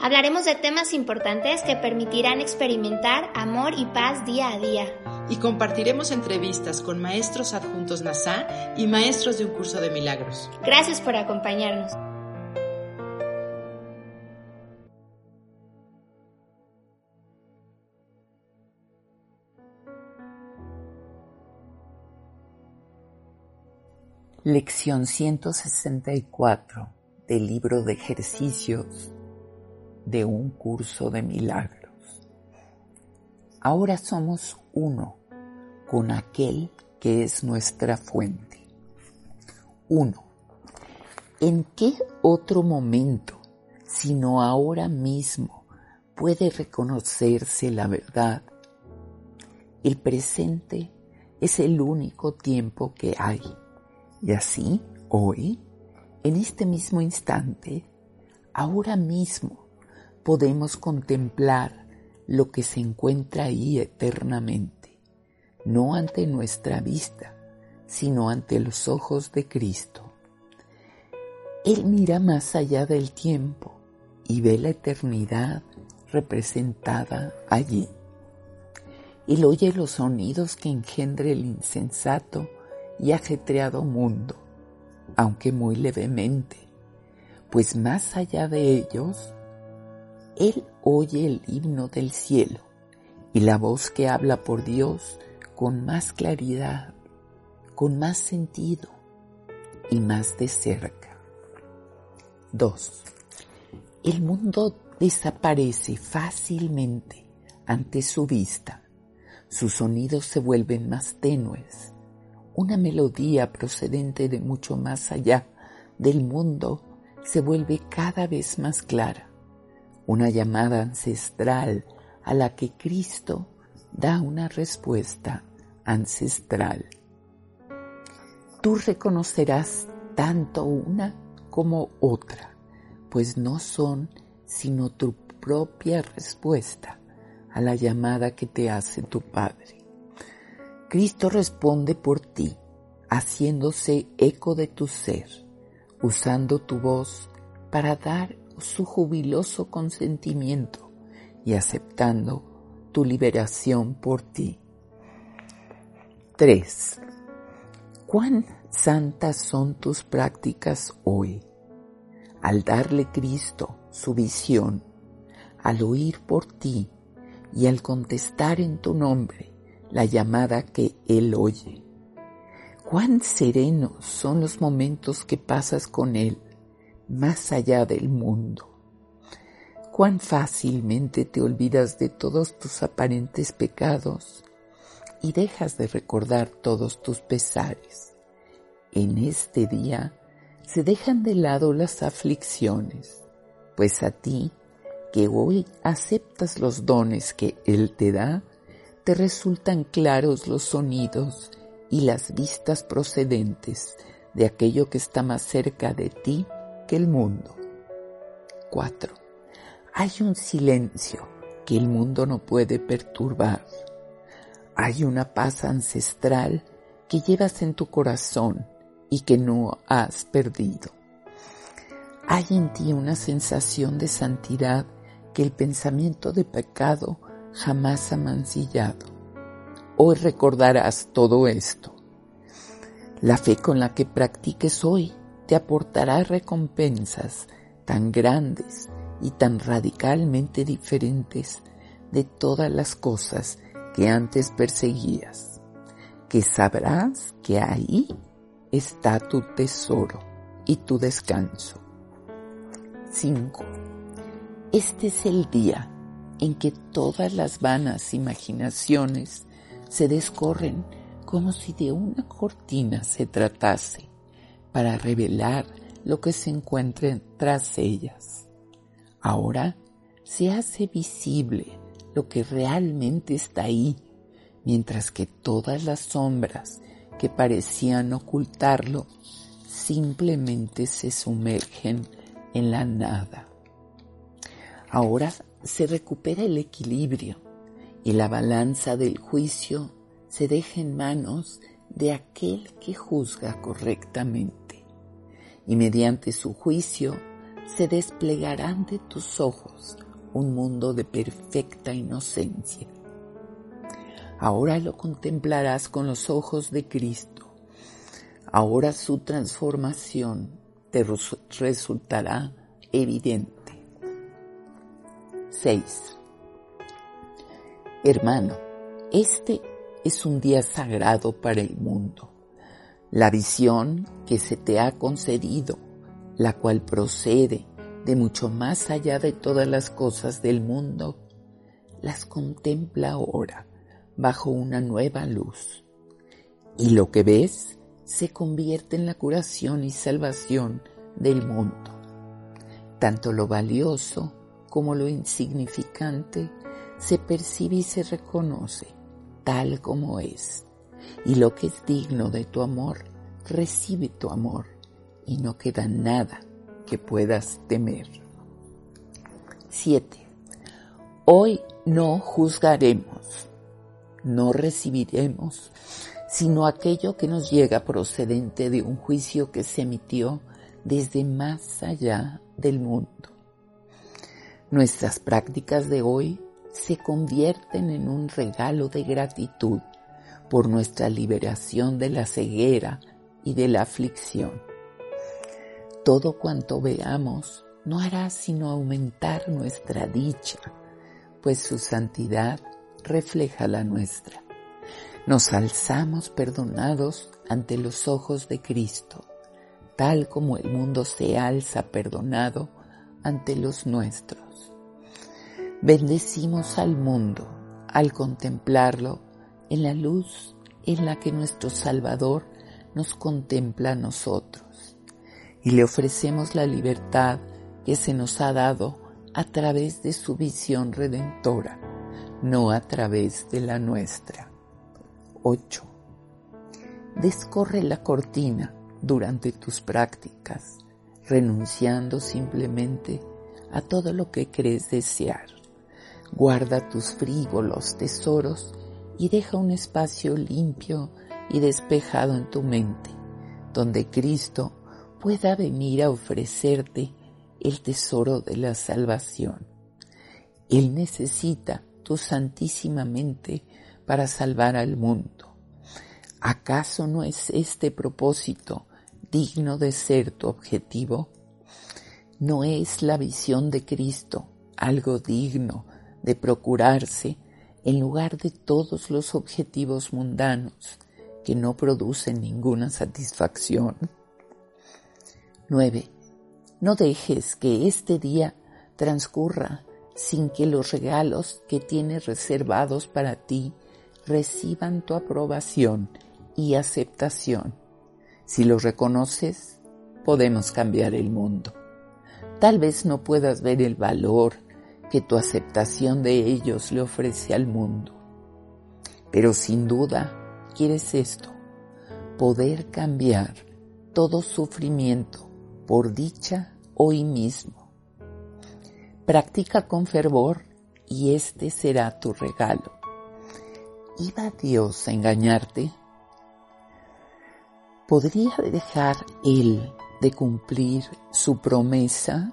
Hablaremos de temas importantes que permitirán experimentar amor y paz día a día y compartiremos entrevistas con maestros adjuntos NASA y maestros de un curso de milagros. Gracias por acompañarnos. Lección 164 del libro de ejercicios de un curso de milagros. Ahora somos uno con aquel que es nuestra fuente. Uno. ¿En qué otro momento, sino ahora mismo, puede reconocerse la verdad? El presente es el único tiempo que hay. Y así, hoy, en este mismo instante, ahora mismo, podemos contemplar lo que se encuentra ahí eternamente, no ante nuestra vista, sino ante los ojos de Cristo. Él mira más allá del tiempo y ve la eternidad representada allí. Él oye los sonidos que engendre el insensato y ajetreado mundo, aunque muy levemente, pues más allá de ellos él oye el himno del cielo y la voz que habla por Dios con más claridad, con más sentido y más de cerca. 2. El mundo desaparece fácilmente ante su vista. Sus sonidos se vuelven más tenues. Una melodía procedente de mucho más allá del mundo se vuelve cada vez más clara una llamada ancestral a la que Cristo da una respuesta ancestral. Tú reconocerás tanto una como otra, pues no son sino tu propia respuesta a la llamada que te hace tu Padre. Cristo responde por ti, haciéndose eco de tu ser, usando tu voz para dar su jubiloso consentimiento y aceptando tu liberación por ti. 3. ¿Cuán santas son tus prácticas hoy? Al darle Cristo su visión, al oír por ti y al contestar en tu nombre la llamada que Él oye. Cuán serenos son los momentos que pasas con Él más allá del mundo. Cuán fácilmente te olvidas de todos tus aparentes pecados y dejas de recordar todos tus pesares. En este día se dejan de lado las aflicciones, pues a ti, que hoy aceptas los dones que Él te da, te resultan claros los sonidos y las vistas procedentes de aquello que está más cerca de ti que el mundo. 4. Hay un silencio que el mundo no puede perturbar. Hay una paz ancestral que llevas en tu corazón y que no has perdido. Hay en ti una sensación de santidad que el pensamiento de pecado jamás ha mancillado. Hoy recordarás todo esto. La fe con la que practiques hoy te aportará recompensas tan grandes y tan radicalmente diferentes de todas las cosas que antes perseguías, que sabrás que ahí está tu tesoro y tu descanso. 5. Este es el día en que todas las vanas imaginaciones se descorren como si de una cortina se tratase para revelar lo que se encuentra tras ellas. Ahora se hace visible lo que realmente está ahí, mientras que todas las sombras que parecían ocultarlo simplemente se sumergen en la nada. Ahora se recupera el equilibrio y la balanza del juicio se deja en manos de aquel que juzga correctamente. Y mediante su juicio se desplegarán de tus ojos un mundo de perfecta inocencia. Ahora lo contemplarás con los ojos de Cristo. Ahora su transformación te resultará evidente. 6. Hermano, este es un día sagrado para el mundo. La visión que se te ha concedido, la cual procede de mucho más allá de todas las cosas del mundo, las contempla ahora bajo una nueva luz. Y lo que ves se convierte en la curación y salvación del mundo. Tanto lo valioso como lo insignificante se percibe y se reconoce tal como es. Y lo que es digno de tu amor, recibe tu amor y no queda nada que puedas temer. 7. Hoy no juzgaremos, no recibiremos, sino aquello que nos llega procedente de un juicio que se emitió desde más allá del mundo. Nuestras prácticas de hoy se convierten en un regalo de gratitud por nuestra liberación de la ceguera y de la aflicción. Todo cuanto veamos no hará sino aumentar nuestra dicha, pues su santidad refleja la nuestra. Nos alzamos perdonados ante los ojos de Cristo, tal como el mundo se alza perdonado ante los nuestros. Bendecimos al mundo al contemplarlo en la luz en la que nuestro Salvador nos contempla a nosotros y le ofrecemos la libertad que se nos ha dado a través de su visión redentora, no a través de la nuestra. 8. Descorre la cortina durante tus prácticas, renunciando simplemente a todo lo que crees desear. Guarda tus frívolos tesoros y deja un espacio limpio y despejado en tu mente, donde Cristo pueda venir a ofrecerte el tesoro de la salvación. Él necesita tu santísima mente para salvar al mundo. ¿Acaso no es este propósito digno de ser tu objetivo? ¿No es la visión de Cristo algo digno de procurarse en lugar de todos los objetivos mundanos que no producen ninguna satisfacción. 9. No dejes que este día transcurra sin que los regalos que tienes reservados para ti reciban tu aprobación y aceptación. Si los reconoces, podemos cambiar el mundo. Tal vez no puedas ver el valor que tu aceptación de ellos le ofrece al mundo. Pero sin duda quieres esto, poder cambiar todo sufrimiento por dicha hoy mismo. Practica con fervor y este será tu regalo. ¿Iba Dios a engañarte? ¿Podría dejar Él de cumplir su promesa?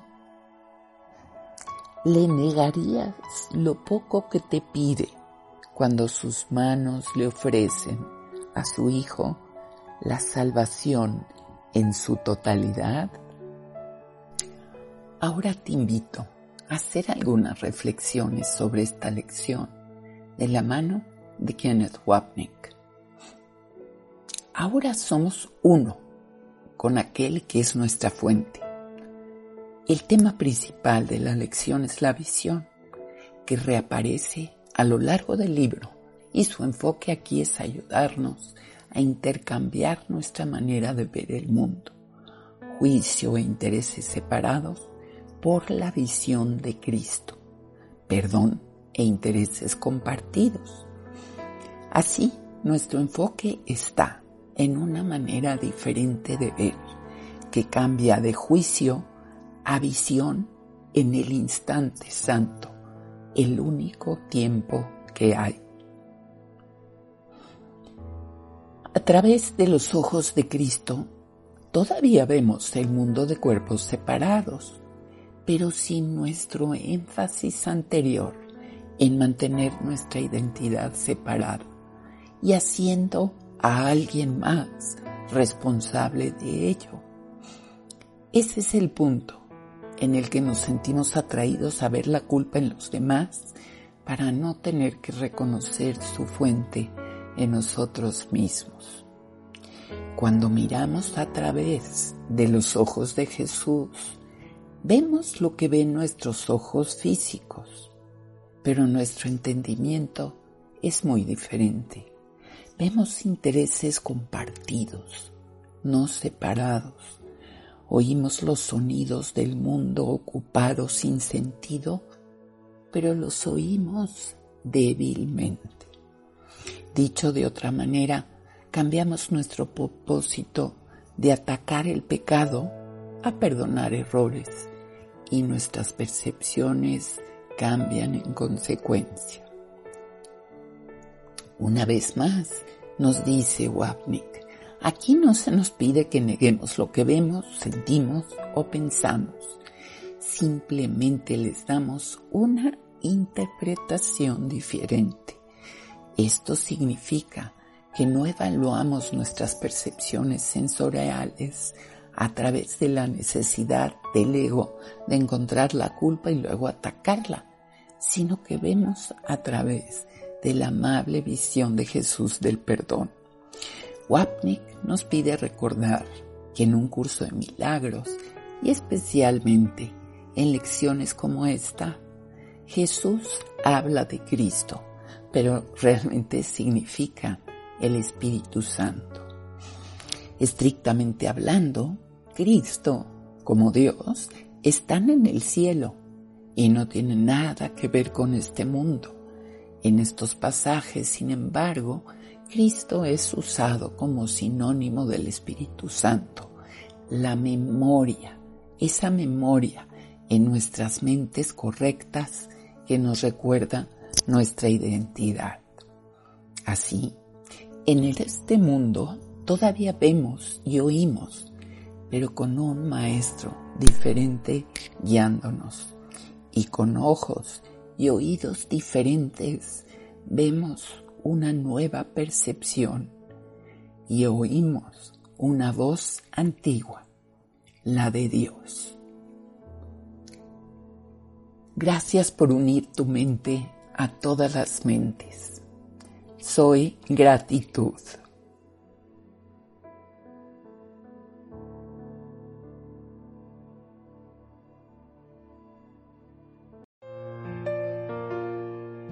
Le negarías lo poco que te pide cuando sus manos le ofrecen a su Hijo la salvación en su totalidad? Ahora te invito a hacer algunas reflexiones sobre esta lección de la mano de Kenneth Wapnick. Ahora somos uno con aquel que es nuestra fuente el tema principal de la lección es la visión, que reaparece a lo largo del libro y su enfoque aquí es ayudarnos a intercambiar nuestra manera de ver el mundo, juicio e intereses separados por la visión de Cristo, perdón e intereses compartidos. Así, nuestro enfoque está en una manera diferente de ver, que cambia de juicio a visión en el instante santo, el único tiempo que hay. A través de los ojos de Cristo, todavía vemos el mundo de cuerpos separados, pero sin nuestro énfasis anterior en mantener nuestra identidad separada y haciendo a alguien más responsable de ello. Ese es el punto en el que nos sentimos atraídos a ver la culpa en los demás para no tener que reconocer su fuente en nosotros mismos. Cuando miramos a través de los ojos de Jesús, vemos lo que ven nuestros ojos físicos, pero nuestro entendimiento es muy diferente. Vemos intereses compartidos, no separados. Oímos los sonidos del mundo ocupado sin sentido, pero los oímos débilmente. Dicho de otra manera, cambiamos nuestro propósito de atacar el pecado a perdonar errores y nuestras percepciones cambian en consecuencia. Una vez más, nos dice Wapnick, aquí no se nos pide que neguemos lo que vemos, sentimos o pensamos. Simplemente les damos una interpretación diferente. Esto significa que no evaluamos nuestras percepciones sensoriales a través de la necesidad del ego de encontrar la culpa y luego atacarla, sino que vemos a través de la amable visión de Jesús del perdón. Wapnick nos pide recordar que en un curso de milagros y especialmente en lecciones como esta, Jesús habla de Cristo, pero realmente significa el Espíritu Santo. Estrictamente hablando, Cristo, como Dios, están en el cielo y no tienen nada que ver con este mundo. En estos pasajes, sin embargo, Cristo es usado como sinónimo del Espíritu Santo, la memoria, esa memoria en nuestras mentes correctas que nos recuerda nuestra identidad. Así, en este mundo todavía vemos y oímos, pero con un maestro diferente guiándonos. Y con ojos y oídos diferentes vemos una nueva percepción y oímos una voz antigua, la de Dios. Gracias por unir tu mente a todas las mentes soy gratitud.